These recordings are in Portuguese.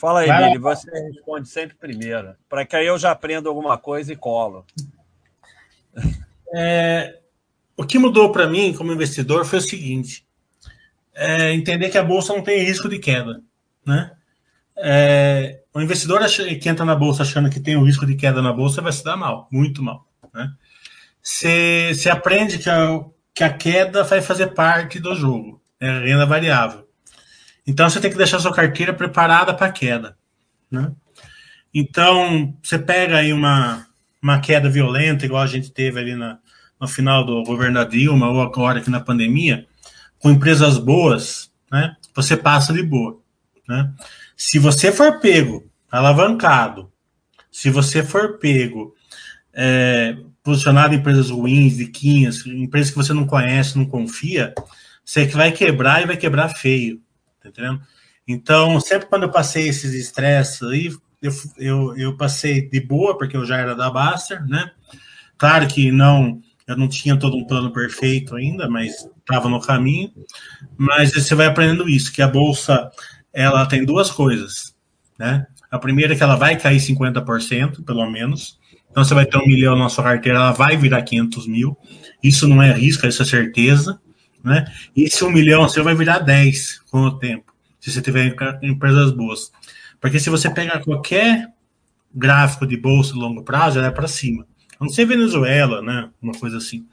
Fala aí, você responde sempre primeiro, para que aí eu já aprenda alguma coisa e colo. É, o que mudou para mim como investidor foi o seguinte: é entender que a bolsa não tem risco de queda, né? É, o investidor que entra na bolsa achando que tem o risco de queda na bolsa vai se dar mal, muito mal, né? Você aprende que a, que a queda vai fazer parte do jogo, é renda variável. Então você tem que deixar sua carteira preparada para queda, né? Então você pega aí uma, uma queda violenta, igual a gente teve ali na, no final do governo da Dilma ou agora aqui na pandemia, com empresas boas, né? Você passa de boa, né? Se você for pego, alavancado, se você for pego é, posicionado em empresas ruins, diquinhas, empresas que você não conhece, não confia, você vai quebrar e vai quebrar feio, tá entendendo? Então, sempre quando eu passei esses estresses aí, eu, eu, eu passei de boa, porque eu já era da Baster, né? Claro que não, eu não tinha todo um plano perfeito ainda, mas estava no caminho. Mas você vai aprendendo isso, que a bolsa ela tem duas coisas, né? A primeira é que ela vai cair 50%, pelo menos. Então você vai ter um milhão na sua carteira, ela vai virar 500 mil. Isso não é risco, isso é certeza, né? Esse um milhão você vai virar 10 com o tempo, se você tiver empresas boas. Porque se você pegar qualquer gráfico de bolsa de longo prazo, ela é para cima. A não ser Venezuela, né? Uma coisa assim.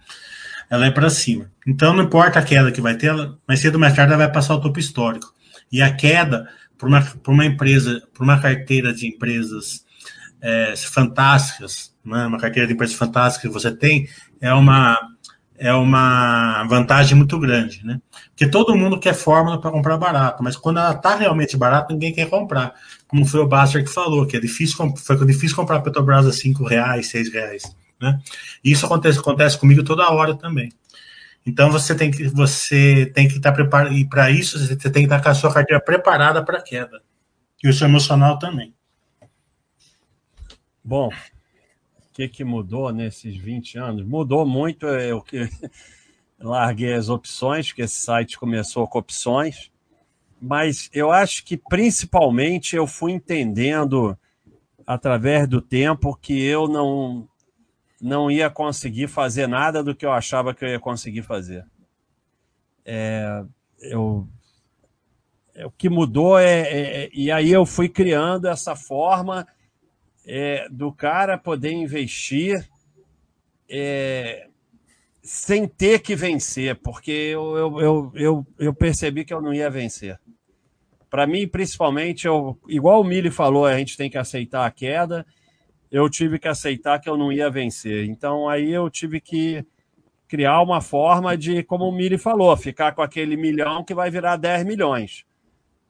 Ela é para cima. Então não importa a queda que vai ter, ela, mais cedo ou mais tarde ela vai passar o topo histórico. E a queda para uma, uma empresa, para uma carteira de empresas é, fantásticas, né? uma carteira de empresas fantásticas que você tem, é uma, é uma vantagem muito grande, né? Porque todo mundo quer fórmula para comprar barato, mas quando ela está realmente barata, ninguém quer comprar. Como foi o Baster que falou, que é difícil, foi difícil comprar Petrobras a 5 reais, 6 reais, né? E isso acontece, acontece comigo toda hora também. Então você tem que você tem que estar tá preparado e para isso você tem que estar tá com a sua carteira preparada para a queda. E o seu emocional também. Bom, que, que mudou nesses 20 anos? Mudou muito. Eu que larguei as opções, porque esse site começou com opções, mas eu acho que principalmente eu fui entendendo através do tempo que eu não não ia conseguir fazer nada do que eu achava que eu ia conseguir fazer. É, eu, é, o que mudou é, é, é e aí eu fui criando essa forma é, do cara poder investir é, sem ter que vencer, porque eu, eu, eu, eu, eu percebi que eu não ia vencer. Para mim, principalmente, eu, igual o Mili falou, a gente tem que aceitar a queda. Eu tive que aceitar que eu não ia vencer. Então, aí eu tive que criar uma forma de, como o Mili falou, ficar com aquele milhão que vai virar 10 milhões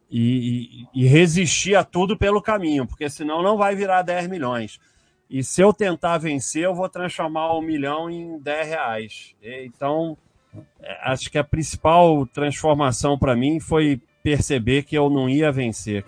e, e, resistir a tudo pelo caminho, porque senão não vai virar 10 milhões. E se eu tentar vencer, eu vou transformar um milhão em 10 reais. Então, é, acho que a principal transformação para mim foi perceber que eu não ia vencer.